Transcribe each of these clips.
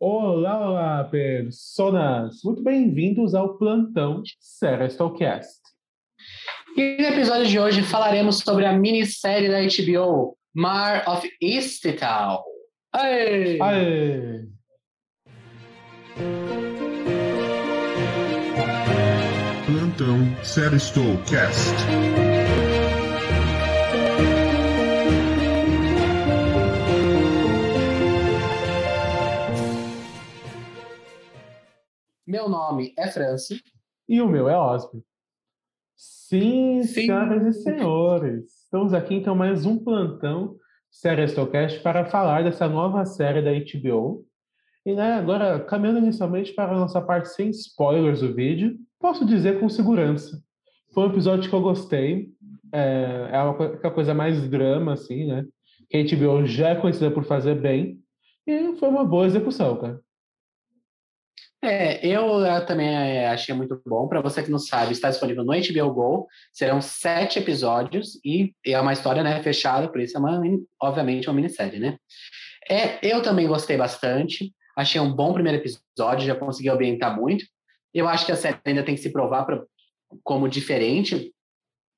Olá, olá, personas! Muito bem-vindos ao plantão Serestocast. E no episódio de hoje falaremos sobre a minissérie da HBO, Mar of Easttown. Aê! Aê! Plantão Serestocast. Meu nome é Franci. E o meu é Osby. Sim, Sim. senhoras e senhores, estamos aqui então mais um plantão Serestocast para falar dessa nova série da HBO. E né, agora, caminhando inicialmente para a nossa parte sem spoilers do vídeo, posso dizer com segurança. Foi um episódio que eu gostei. É, é uma co- aquela coisa mais drama, assim, né? Que a HBO já é conhecida por fazer bem. E foi uma boa execução, cara. É, eu eh, também eh, achei muito bom. Para você que não sabe, está disponível no HBO Go. Serão sete episódios e é uma história né, fechada, por isso é uma, obviamente uma minissérie, né? É, eu também gostei bastante. Achei um bom primeiro episódio, já consegui ambientar muito. Eu acho que a série ainda tem que se provar pra, como diferente,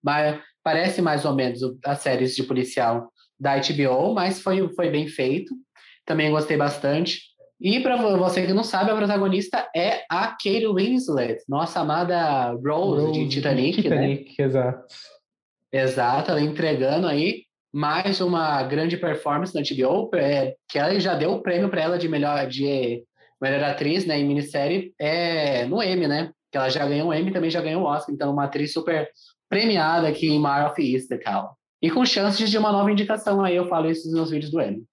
mas parece mais ou menos as séries de policial da HBO, mas foi, foi bem feito. Também gostei bastante. E para você que não sabe, a protagonista é a Kate Winslet, nossa amada Rose, de Titanic, né? Titanic, exato. Exato, ela entregando aí mais uma grande performance na HBO, é, que ela já deu o prêmio para ela de melhor de melhor atriz, né, em minissérie, é no Emmy, né? Que ela já ganhou o Emmy, também já ganhou o Oscar, então uma atriz super premiada aqui em Mar of Easttown. E com chances de uma nova indicação aí, eu falo isso nos meus vídeos do Emmy.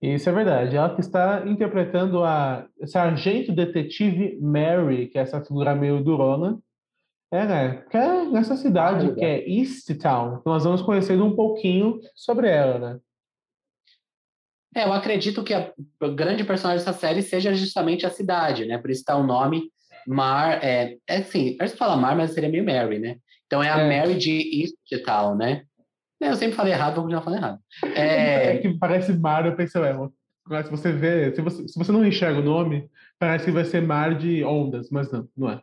Isso é verdade. Ela que está interpretando a sargento detetive Mary, que é essa figura meio durona. É, né? Que é nessa cidade Ah, que é Easttown. Nós vamos conhecendo um pouquinho sobre ela, né? É, eu acredito que a grande personagem dessa série seja justamente a cidade, né? Por isso está o nome Mar. É, é assim, a gente fala Mar, mas seria meio Mary, né? Então é a É. Mary de Easttown, né? Eu sempre falei errado, vou continuar falando errado. É, É, que parece mar, eu pensei, ué, se você vê, se você, se você não enxerga o nome, parece que vai ser mar de ondas, mas não, não é.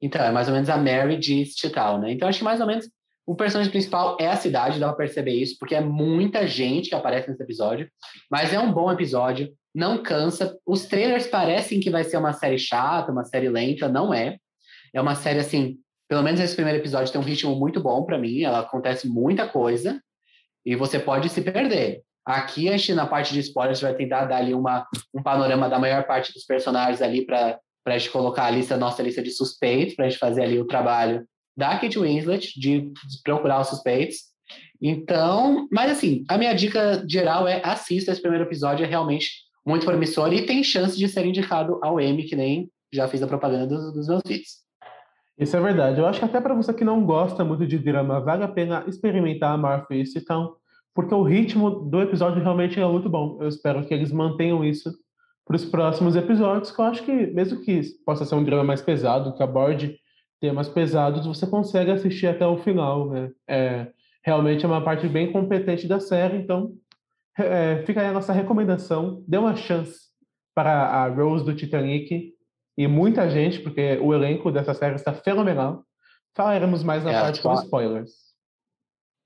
então, é mais ou menos a Mary de Easttown, né? Então acho que mais ou menos o personagem principal é a cidade, dá pra perceber isso, porque é muita gente que aparece nesse episódio, mas é um bom episódio, não cansa. Os trailers parecem que vai ser uma série chata, uma série lenta, não é. É uma série assim, pelo menos esse primeiro episódio tem um ritmo muito bom pra mim, ela acontece muita coisa e você pode se perder. Aqui na parte de spoilers vai tentar dar ali uma, um panorama da maior parte dos personagens ali para para a gente colocar a lista, nossa lista de suspeitos, para a gente fazer ali o trabalho da Kate Winslet, de, procurar os suspeitos. Então, mas assim, a minha dica geral é assista esse primeiro episódio, é realmente muito promissor e tem chance de ser indicado ao Emmy, que nem já fiz a propaganda dos, dos meus vídeos. Isso é verdade. Eu acho que até para você que não gosta muito de drama, vale a pena experimentar a Marfa então, porque o ritmo do episódio realmente é muito bom. Eu espero que eles mantenham isso para os próximos episódios, que eu acho que, mesmo que possa ser um drama mais pesado, que aborde temas pesados, você consegue assistir até o final, né? É, realmente é uma parte bem competente da série, então é, fica aí a nossa recomendação. Dê uma chance para a Rose do Titanic e muita gente, porque o elenco dessa série está fenomenal. Falaremos mais na É, parte com spoilers.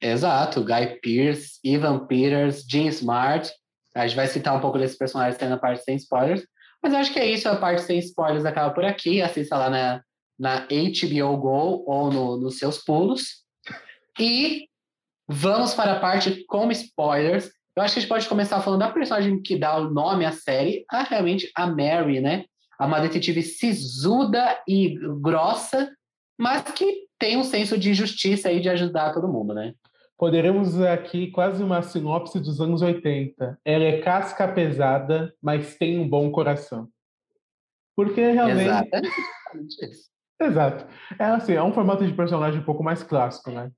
Exato, Guy Pearce, Ivan Peters, Jean Smart. A gente vai citar um pouco desses personagens na parte sem spoilers. Mas eu acho que é isso, a parte sem spoilers acaba por aqui. Assista lá na, na HBO Go ou no, nos seus pulos. E vamos para a parte com spoilers. Eu acho que a gente pode começar falando da personagem que dá o nome à série, a realmente a Mary, né? Uma detetive sisuda e grossa, mas que tem um senso de justiça aí de ajudar todo mundo, né? Poderemos aqui quase uma sinopse dos anos 80. Ela é casca pesada, mas tem um bom coração. Porque realmente. Exatamente. Exato. É assim, é um formato de personagem um pouco mais clássico, né?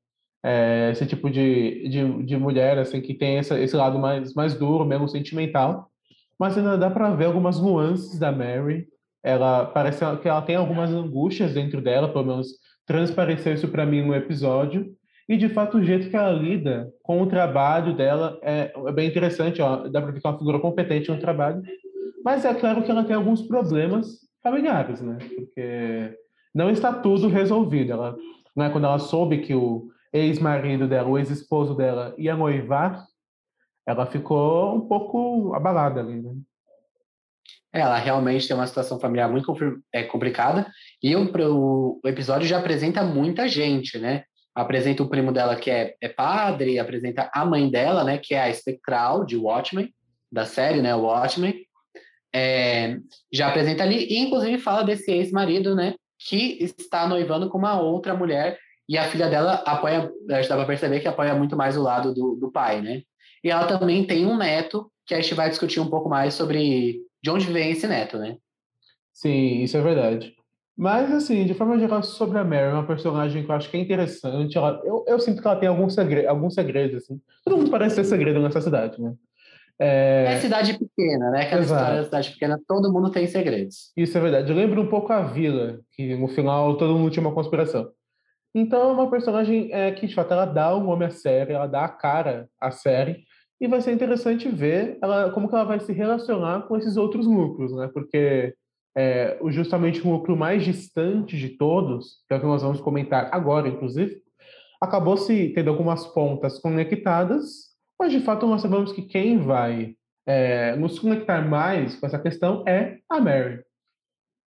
É, esse tipo de, de, de mulher, assim, que tem essa, esse lado mais, mais duro, mesmo sentimental. Mas ainda dá para ver algumas nuances da Mary. Ela parece que ela tem algumas angústias dentro dela, pelo menos transpareceu isso para mim no episódio. E de fato o jeito que ela lida com o trabalho dela é, é bem interessante. Ó, dá para ver que é uma figura competente no trabalho, Mas é claro que ela tem alguns problemas familiares, né? Porque não está tudo resolvido. Ela, né, quando ela soube que o ex-marido dela, o ex-esposo dela, ia noivar, ela ficou um pouco abalada ali, né? Ela realmente tem uma situação familiar muito é, complicada e o, o, episódio já apresenta muita gente, né? Apresenta o primo dela que é, é padre, apresenta a mãe dela, né? Que é a espectral de Watchmen, da série, né? Watchmen. É, já apresenta ali e inclusive fala desse ex-marido, né? Que está noivando com uma outra mulher e a filha dela apoia, já dá para perceber que apoia muito mais o lado do, do pai, né? E ela também tem um neto que a gente vai discutir um pouco mais sobre de onde vem esse neto, né? Sim, isso é verdade. Mas, assim, de forma geral, sobre a Mary, uma personagem que eu acho que é interessante. Ela, eu, eu sinto que ela tem alguns segredos, alguns segredos, assim. Todo mundo parece ter segredo nessa cidade, né? É, é cidade pequena, né? Aquela Exato. história da cidade pequena, todo mundo tem segredos. Isso é verdade. Eu lembro um pouco a Vila, que no final todo mundo tinha uma conspiração. Então, é uma personagem é, que, de fato, ela dá o nome à série, ela dá a cara à série, e vai ser interessante ver ela, como que ela vai se relacionar com esses outros núcleos, né? Porque é, justamente o núcleo mais distante de todos, que é o que nós vamos comentar agora, inclusive, acabou se tendo algumas pontas conectadas, mas de fato nós sabemos que quem vai é, nos conectar mais com essa questão é a Mary.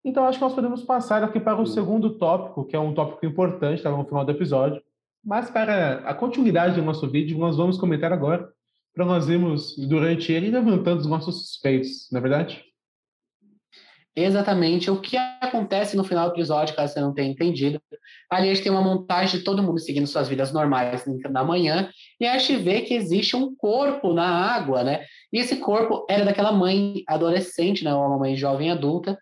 Então acho que nós podemos passar aqui para o segundo tópico, que é um tópico importante, está no final do episódio. Mas para a continuidade do nosso vídeo, nós vamos comentar agora para nós irmos durante ele levantando os nossos suspeitos, não é verdade? Exatamente o que acontece no final do episódio, caso você não tenha entendido. Ali a gente tem uma montagem de todo mundo seguindo suas vidas normais na manhã, e a gente vê que existe um corpo na água, né? E esse corpo era daquela mãe adolescente, né? Uma mãe jovem adulta,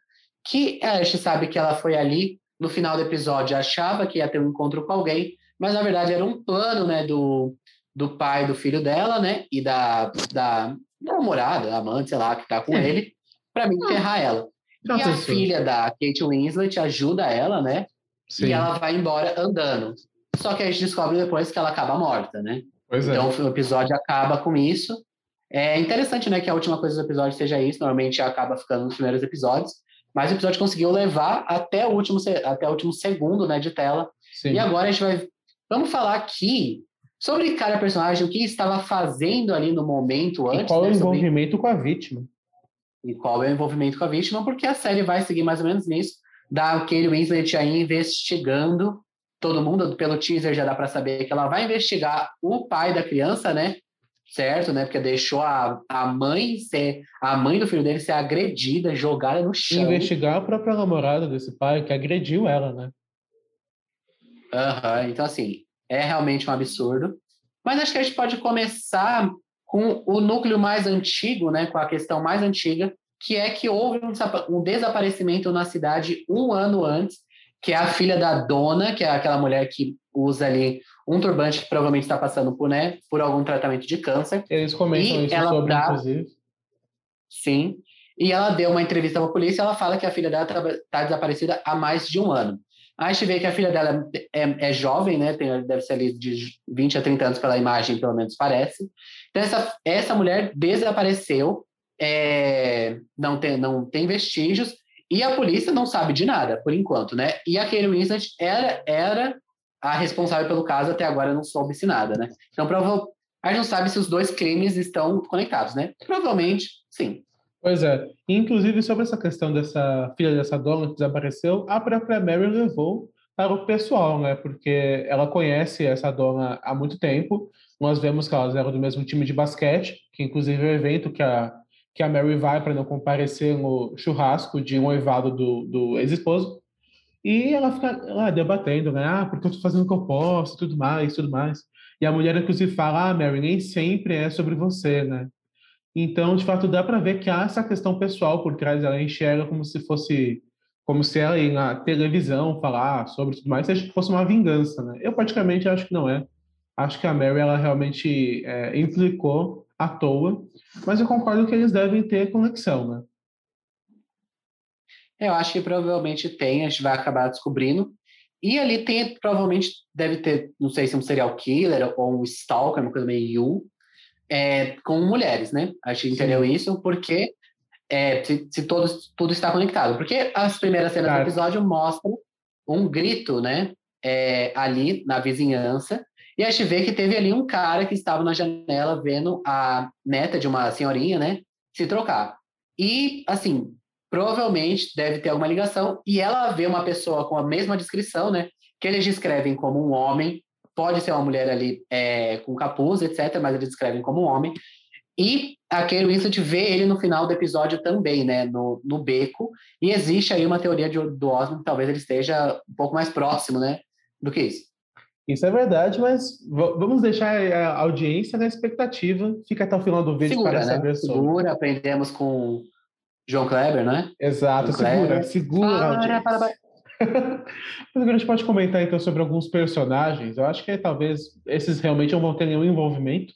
que a gente sabe que ela foi ali no final do episódio, achava que ia ter um encontro com alguém, mas na verdade era um plano, né? Do, do pai do filho dela, né? E da, da, namorada, amante, sei lá, que tá com é. ele, para mim enterrar ela. e a filha da Kate Winslet ajuda ela, né? Sim. E ela vai embora andando. Só que a gente descobre depois que ela acaba morta, né? Pois é. então é. o episódio acaba com isso. É interessante, né, que a última coisa do episódio seja isso. Normalmente acaba ficando nos primeiros episódios. Mas o episódio conseguiu levar até o último, até o último segundo, né, de tela. Sim. E agora a gente vai... Vamos falar aqui Sobre cada personagem, o que estava fazendo ali no momento antes. E qual né, é o envolvimento sobre... com a vítima? E qual é o envolvimento com a vítima, porque a série vai seguir mais ou menos nisso. Da Kate Winslet aí investigando todo mundo, pelo teaser já dá para saber que ela vai investigar o pai da criança, né? Certo, né? Porque deixou a, a mãe ser, a mãe do filho dele ser agredida, jogada no chão. Investigar a própria namorada desse pai, que agrediu ela, né? Aham, uhum, então assim, é realmente um absurdo. Mas acho que a gente pode começar com o núcleo mais antigo, né, com a questão mais antiga, que é que houve um desaparecimento na cidade um ano antes, que é a filha da dona, que é aquela mulher que usa ali um turbante que provavelmente está passando por, né, por algum tratamento de câncer. Eles comentam e isso ela sobre, dá... inclusive. Sim. E ela deu uma entrevista para a polícia e ela fala que a filha dela está desaparecida há mais de um ano. A gente vê que a filha dela é, é jovem, né? Tem, deve ser ali de 20 a 30 anos pela imagem, pelo menos parece. Então, essa, essa mulher desapareceu, é, não, tem, não tem vestígios, e a polícia não sabe de nada, por enquanto, né? E a Kate Winslet era, era a responsável pelo caso, até agora não soube-se nada, né? Então, prova a gente não sabe se os dois crimes estão conectados, né? Provavelmente, sim. Pois é. Inclusive, sobre essa questão dessa filha dessa dona que desapareceu, a própria Mary levou para o pessoal, né? Porque ela conhece essa dona há muito tempo. Nós vemos que elas eram do mesmo time de basquete, que inclusive é o evento que a, que a Mary vai para não comparecer no churrasco de um noivado do, do ex-esposo. E ela fica lá debatendo, né? Ah, porque eu estou fazendo o que eu posso, tudo mais, tudo mais. E a mulher, inclusive, fala: Ah, Mary, nem sempre é sobre você, né? Então, de fato, dá para ver que há essa questão pessoal por trás. Ela enxerga como se fosse, como se ela ir na televisão falar sobre tudo mais, se fosse uma vingança, né? Eu praticamente acho que não é. Acho que a Mary ela realmente é, implicou à toa, mas eu concordo que eles devem ter conexão, né? Eu acho que provavelmente tem, a gente vai acabar descobrindo. E ali tem, provavelmente deve ter, não sei se um serial killer ou um stalker, uma coisa meio you, é, com mulheres, né? A gente entendeu isso porque é, se, se todo, tudo está conectado. Porque as primeiras cenas Claro. do episódio mostram um grito, né? é, ali na vizinhança. E a gente vê que teve ali um cara que estava na janela vendo a neta de uma senhorinha, né? Se trocar. E, assim, provavelmente deve ter alguma ligação. E ela vê uma pessoa com a mesma descrição, né? Que eles descrevem como um homem. Pode ser uma mulher ali é, com capuz, etc. Mas eles descrevem como um homem. E a Kate Winslet vê ele no final do episódio também, né? No, no beco. E existe aí uma teoria de, do Osmond que talvez ele esteja um pouco mais próximo, né? Do que isso. Isso é verdade, mas vamos deixar a audiência na expectativa. Fica até o final do vídeo Segura, para né? saber sobre. Segura, aprendemos com João Kleber, né? Exato, Kleber. segura, segura a Para, para, para. Mas agora a gente pode comentar então sobre alguns personagens. Eu acho que talvez esses realmente não vão ter nenhum envolvimento,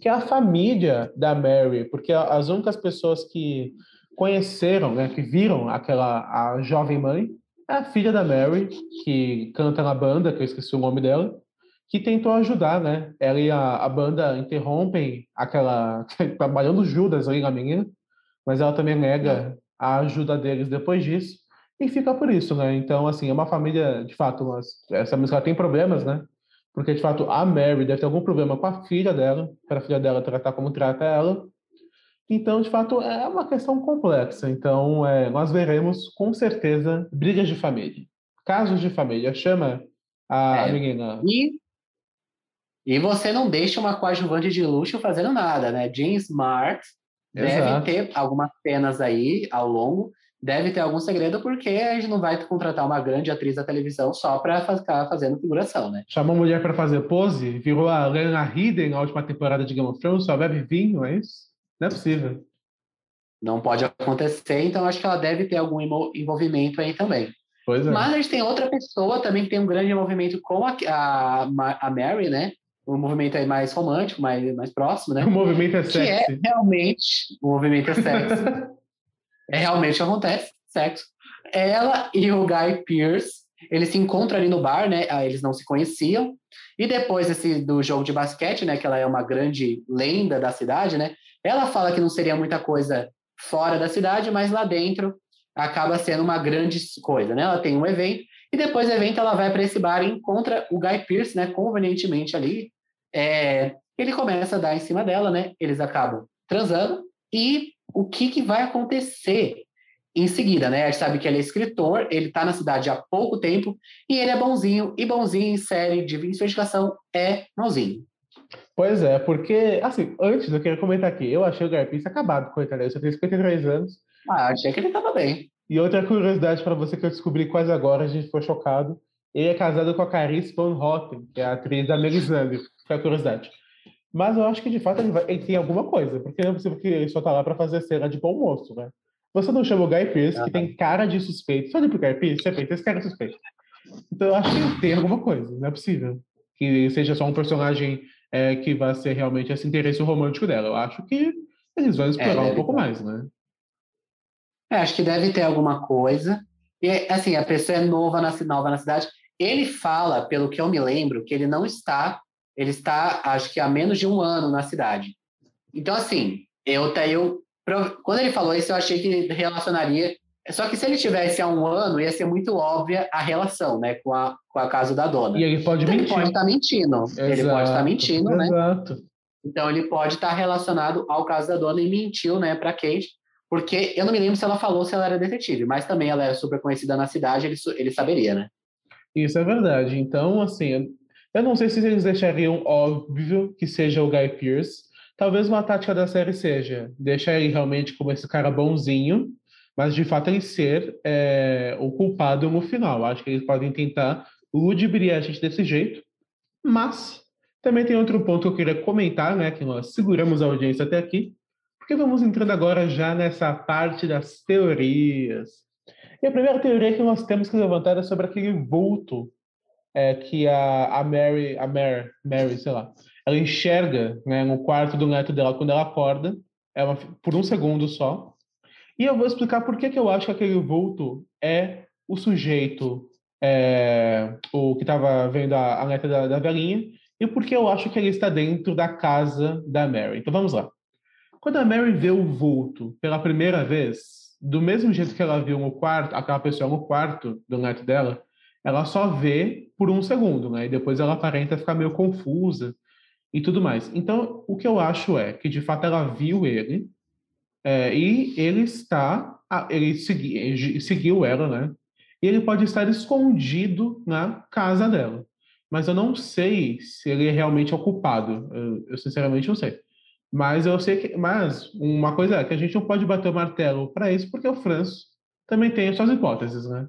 que é a família da Mary, porque as únicas pessoas que conheceram, né, que viram aquela a jovem mãe, é a filha da Mary, que canta na banda, que eu esqueci o nome dela, que tentou ajudar, né? Ela e a, a banda interrompem aquela trabalhando Judas ali na menina, mas ela também nega a ajuda deles depois disso e fica por isso, né? Então, assim, é uma família, de fato, mas essa música tem problemas, né? Porque, de fato, a Mary deve ter algum problema com a filha dela, para a filha dela tratar como trata ela. Então, de fato, é uma questão complexa. Então, é, nós veremos, com certeza, brigas de família. Casos de família. Chama a É. menina. E, e você não deixa uma coadjuvante de luxo fazendo nada, né? Jean Smart deve ter algumas cenas aí ao longo, deve ter algum segredo, porque a gente não vai contratar uma grande atriz da televisão só para ficar fazendo figuração, né? Chamou a mulher para fazer pose, virou a Lena Headey na última temporada de Game of Thrones, só bebe vinho, é isso? Não é possível. Não pode acontecer, então acho que ela deve ter algum envol- envolvimento aí também. Pois é. Mas a gente tem outra pessoa também que tem um grande envolvimento com a, a, a Mary, né? Um movimento aí mais romântico, mais, mais próximo, né? O movimento é Que é realmente o movimento é sexo. é realmente acontece, sexo. Ela e o Guy Pearce, eles se encontram ali no bar, né? Ah, Eles não se conheciam. E depois desse, do jogo de basquete, né? Que ela é uma grande lenda da cidade, né? Ela fala que não seria muita coisa fora da cidade, mas lá dentro acaba sendo uma grande coisa, né? Ela tem um evento e depois do evento ela vai para esse bar e encontra o Guy Pearce, né? Convenientemente ali, é, ele começa a dar em cima dela, né? Eles acabam transando e o que, que vai acontecer em seguida, né? A gente sabe que ele é escritor, ele está na cidade há pouco tempo e ele é bonzinho e bonzinho em série de investigação é bonzinho. Pois é, porque, assim, antes eu queria comentar aqui, eu achei o Garpista acabado, coitado, ele só tem 53 anos. Ah, achei que ele estava bem. E outra curiosidade para você que eu descobri quase agora, a gente ficou chocado, ele é casado com a Carice Van Houten, que é a atriz da Melisandre, que é a curiosidade. Mas eu acho que, de fato, ele, vai- ele tem alguma coisa, porque não é possível que ele só tá lá para fazer cena de bom moço, né? Você não chama o Guy Pearce, que tem cara de suspeito, só olha pro Guy Pearce, você pensa, esse cara é suspeito. Então eu acho que tem alguma coisa, não é possível. Que seja só um personagem é, que vai ser realmente esse interesse romântico dela. Eu acho que eles vão explorar um deve pouco ter. mais, né? É, acho que deve ter alguma coisa. E, assim, a pessoa é nova na, nova na cidade. Ele fala, pelo que eu me lembro, que ele não está, ele está, acho que há menos de um ano na cidade. Então, assim, eu, eu quando ele falou isso, eu achei que relacionaria. Só que se ele tivesse há um ano, ia ser muito óbvia a relação, né, com a, com a casa da dona. E ele pode Então, ele mentir. pode estar mentindo. Ele pode estar Exato, mentindo, né? Exato. Então ele pode estar relacionado ao caso da dona e mentiu, né, para Kate, porque eu não me lembro se ela falou se ela era detetive, mas também ela era super conhecida na cidade, ele, ele saberia, né? Isso é verdade. Então, assim, eu- não sei se eles deixariam óbvio que seja o Guy Pearce. Talvez uma tática da série seja deixar ele realmente como esse cara bonzinho, mas de fato ele ser é, o culpado no final. Acho que eles podem tentar ludibriar a gente desse jeito. Mas também tem outro ponto que eu queria comentar, né? Que nós seguramos a audiência até aqui, porque vamos entrando agora já nessa parte das teorias. E a primeira teoria que nós temos que levantar é sobre aquele vulto é, que a, a Mary, a Mary, Mary, sei lá, ela enxerga né, no quarto do neto dela quando ela acorda, é uma- por um segundo só. E eu vou explicar por que, que eu acho que aquele vulto é o sujeito, é, o que estava vendo a, a neta da, da velhinha, e por que eu acho que ele está dentro da casa da Mary. Então vamos lá. Quando a Mary vê o vulto pela primeira vez, do mesmo jeito que ela viu no quarto, aquela pessoa no quarto do neto dela, ela só vê por um segundo, né? E depois ela aparenta ficar meio confusa e tudo mais. Então, o que eu acho é que de fato ela viu ele é, e ele está, ele segui, seguiu ela, né? E ele pode estar escondido na casa dela. Mas eu não sei se ele é realmente o culpado. Eu, eu sinceramente não sei. Mas eu sei que. Mas uma coisa é que a gente não pode bater o martelo para isso, porque o Franço também tem as suas hipóteses, né?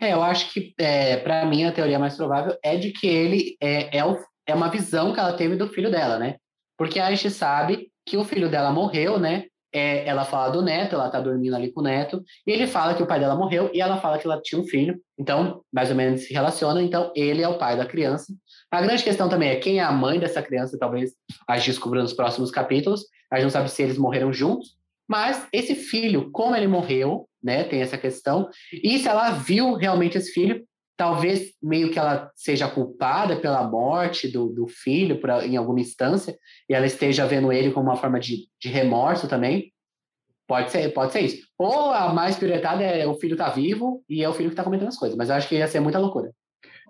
É, eu acho que, é, para mim, a teoria mais provável é de que ele é, é, o, é uma visão que ela teve do filho dela, né? Porque a gente sabe que o filho dela morreu, né? É, ela fala do neto, ela tá dormindo ali com o neto, e ele fala que o pai dela morreu, e ela fala que ela tinha um filho, então, mais ou menos se relaciona, então ele é o pai da criança. A grande questão também é quem é a mãe dessa criança, talvez a gente descubra nos próximos capítulos, a gente não sabe se eles morreram juntos, mas esse filho, como ele morreu, né, tem essa questão, e se ela viu realmente esse filho, talvez meio que ela seja culpada pela morte do, do filho em alguma instância, e ela esteja vendo ele como uma forma de, de remorso também. Pode ser, pode ser isso. Ou a mais piretada é o filho tá vivo e é o filho que tá comentando as coisas, mas eu acho que ia ser muita loucura.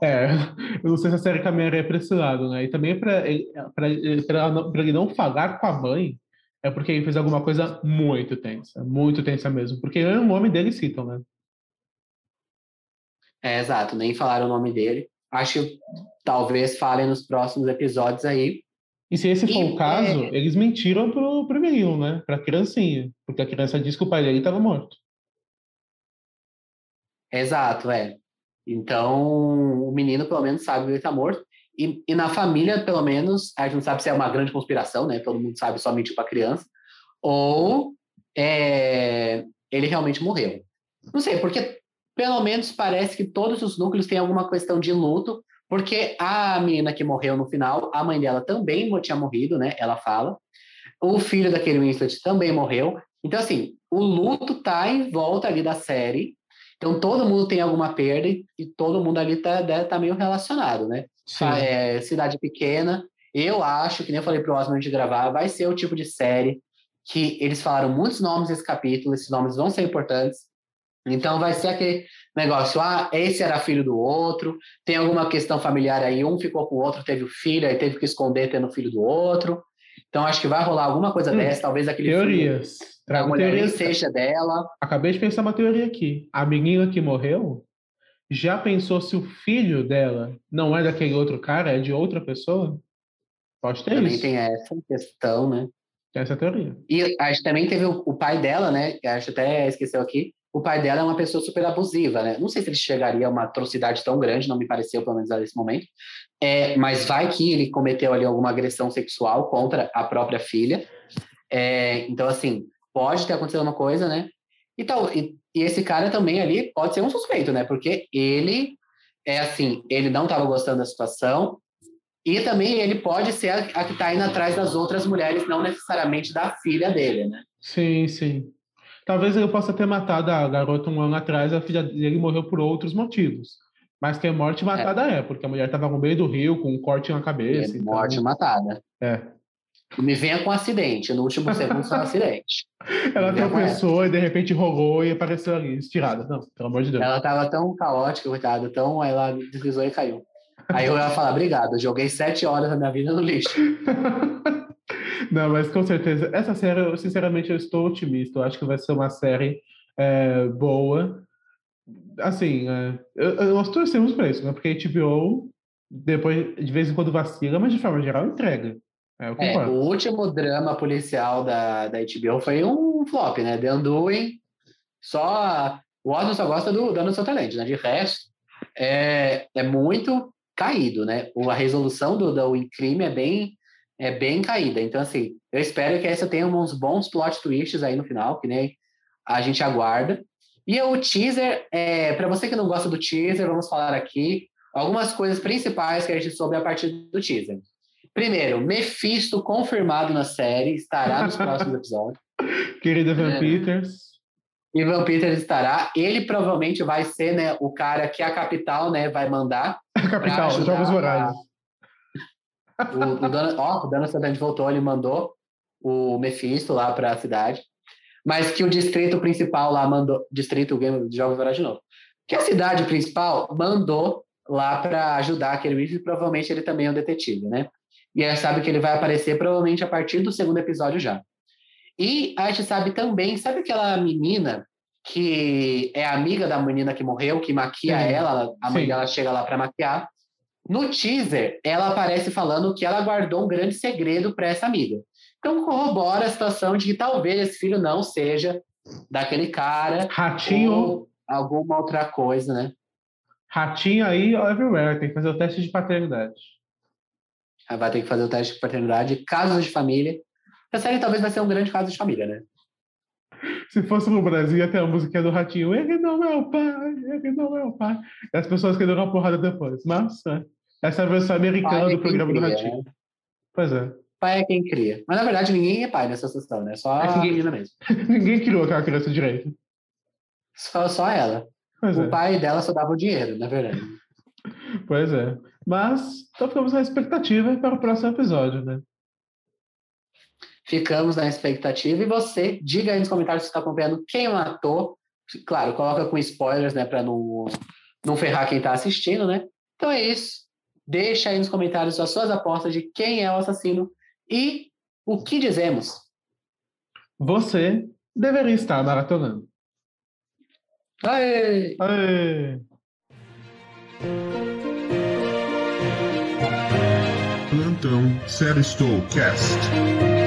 É, eu não sei se a série caminharia para esse lado, né? E também para ele, ele não falar com a mãe, é porque ele fez alguma coisa muito tensa, muito tensa mesmo. Porque o nome dele citam, né? É, exato, nem falaram o nome dele. Acho que talvez falem nos próximos episódios aí. E se esse for e, o caso, é... eles mentiram pro, pro menino, né? Pra criancinha. Porque a criança disse que o pai dele estava morto. Exato, é. Então, o menino pelo menos sabe que ele está morto. E, e, na família, pelo menos, a gente não sabe se é uma grande conspiração, né? Todo mundo sabe só mentir para criança. Ou é, ele realmente morreu. Não sei, porque pelo menos parece que todos os núcleos têm alguma questão de luto, porque a menina que morreu no final, a mãe dela também tinha morrido, né? Ela fala. O filho daquele Winslet também morreu. Então, assim, o luto tá em volta ali da série. Então, todo mundo tem alguma perda e, todo mundo ali tá, né, tá meio relacionado, né? É, cidade pequena. Eu acho, que nem eu falei pro Osman de gravar, vai ser o tipo de série que eles falaram muitos nomes nesse capítulo, esses nomes vão ser importantes. Então vai ser aquele negócio, ah, esse era filho do outro, tem alguma questão familiar aí, um ficou com o outro, teve o filho, aí teve que esconder tendo filho do outro. Então acho que vai rolar alguma coisa hum, dessa, talvez aquele teorias. filho Trago a mulher teorias. seja dela. Acabei de pensar uma teoria aqui. A menina que morreu já pensou se o filho dela não é daquele outro cara, é de outra pessoa? Pode ter também isso. Também tem essa questão, né? Tem essa teoria. E a gente também teve o, o pai dela, né? Que a gente até esqueceu aqui, o pai dela é uma pessoa super abusiva, né? Não sei se ele chegaria a uma atrocidade tão grande, não me pareceu, pelo menos nesse momento. É, mas vai que ele cometeu ali alguma agressão sexual contra a própria filha. É, então, assim, pode ter acontecido uma coisa, né? Então, e, e, esse cara também ali pode ser um suspeito, né? Porque ele é assim, ele não estava gostando da situação e também ele pode ser a, a que está indo atrás das outras mulheres, não necessariamente da filha dele, né? Sim, sim. Talvez ele possa ter matado a garota um ano atrás, a filha dele morreu por outros motivos. Mas que é morte matada é, é porque a mulher estava no meio do rio com um corte na cabeça. É morte então... matada. É. Me venha com um acidente, no último segundo foi um acidente. Ela tropeçou e de repente rolou e apareceu ali, estirada. Não, pelo amor de Deus. Ela estava tão caótica, coitada, tão. Ela deslizou e caiu. Aí eu ia falar, obrigado, joguei sete horas da minha vida no lixo. Não, mas com certeza. Essa série, eu, sinceramente, eu estou otimista. Eu acho que vai ser uma série é, boa. Assim, é, eu, nós torcemos para isso, né? Porque a HBO, depois, de vez em quando vacila, mas de forma geral entrega. É, é, o último drama policial da, da HBO foi um flop, né? The Undoing. Só. O Osmo só gosta do Dano Seu Talento, né? De resto, é, é muito caído, né? A resolução do, do crime é bem é bem caída. Então, assim, eu espero que essa tenha uns bons plot twists aí no final, que nem a gente aguarda. E o teaser, é, para você que não gosta do teaser, vamos falar aqui algumas coisas principais que a gente soube a partir do teaser. Primeiro, Mephisto confirmado na série, estará nos próximos episódios. Querida Van é. Peters. E Van Peters estará. Ele provavelmente vai ser né, o cara que a capital né, vai mandar. A capital, Jogos Vorazes. O, o Dana, ó, o Dana Sadante voltou, ele mandou o Mephisto lá para a cidade, mas que o distrito principal lá mandou, distrito Game de Jogos Vorazes de novo, que a cidade principal mandou lá para ajudar aquele Reeves, provavelmente ele também é um detetive, né? E aí sabe que ele vai aparecer provavelmente a partir do segundo episódio já. E a gente sabe também, sabe aquela menina que é amiga da menina que morreu, que maquia Sim. ela, a mãe Sim. dela chega lá para maquiar. No teaser, ela aparece falando que ela guardou um grande segredo para essa amiga. Então corrobora a situação de que talvez esse filho não seja daquele cara Ratinho, ou alguma outra coisa, né? ratinho aí everywhere, tem que fazer o teste de paternidade. Vai ter que fazer o teste de paternidade, casos de família. A série talvez vai ser um grande caso de família, né? Se fosse no Brasil, ia ter a música do ratinho, ele não é o pai, ele não é o pai. E as pessoas que deram uma porrada depois. Mas, é, essa é a versão americana Pai é do programa do cria, ratinho. Pois é. Pai é quem cria. Mas na verdade ninguém é pai nessa situação, né? Só É a menina mesmo. Ninguém criou aquela criança direito. Só, só ela. Pois O é. pai dela só dava o dinheiro, na verdade. Pois é. Mas, então ficamos na expectativa para o próximo episódio, né? Ficamos na expectativa. E você, diga aí nos comentários se está acompanhando quem matou. Claro, coloca com spoilers, né? Para não, não ferrar quem está assistindo, né? Então é isso. Deixa aí nos comentários as suas apostas de quem é o assassino e o que dizemos. Você deveria estar maratonando. Aê! Aê! Plantão Série Cast.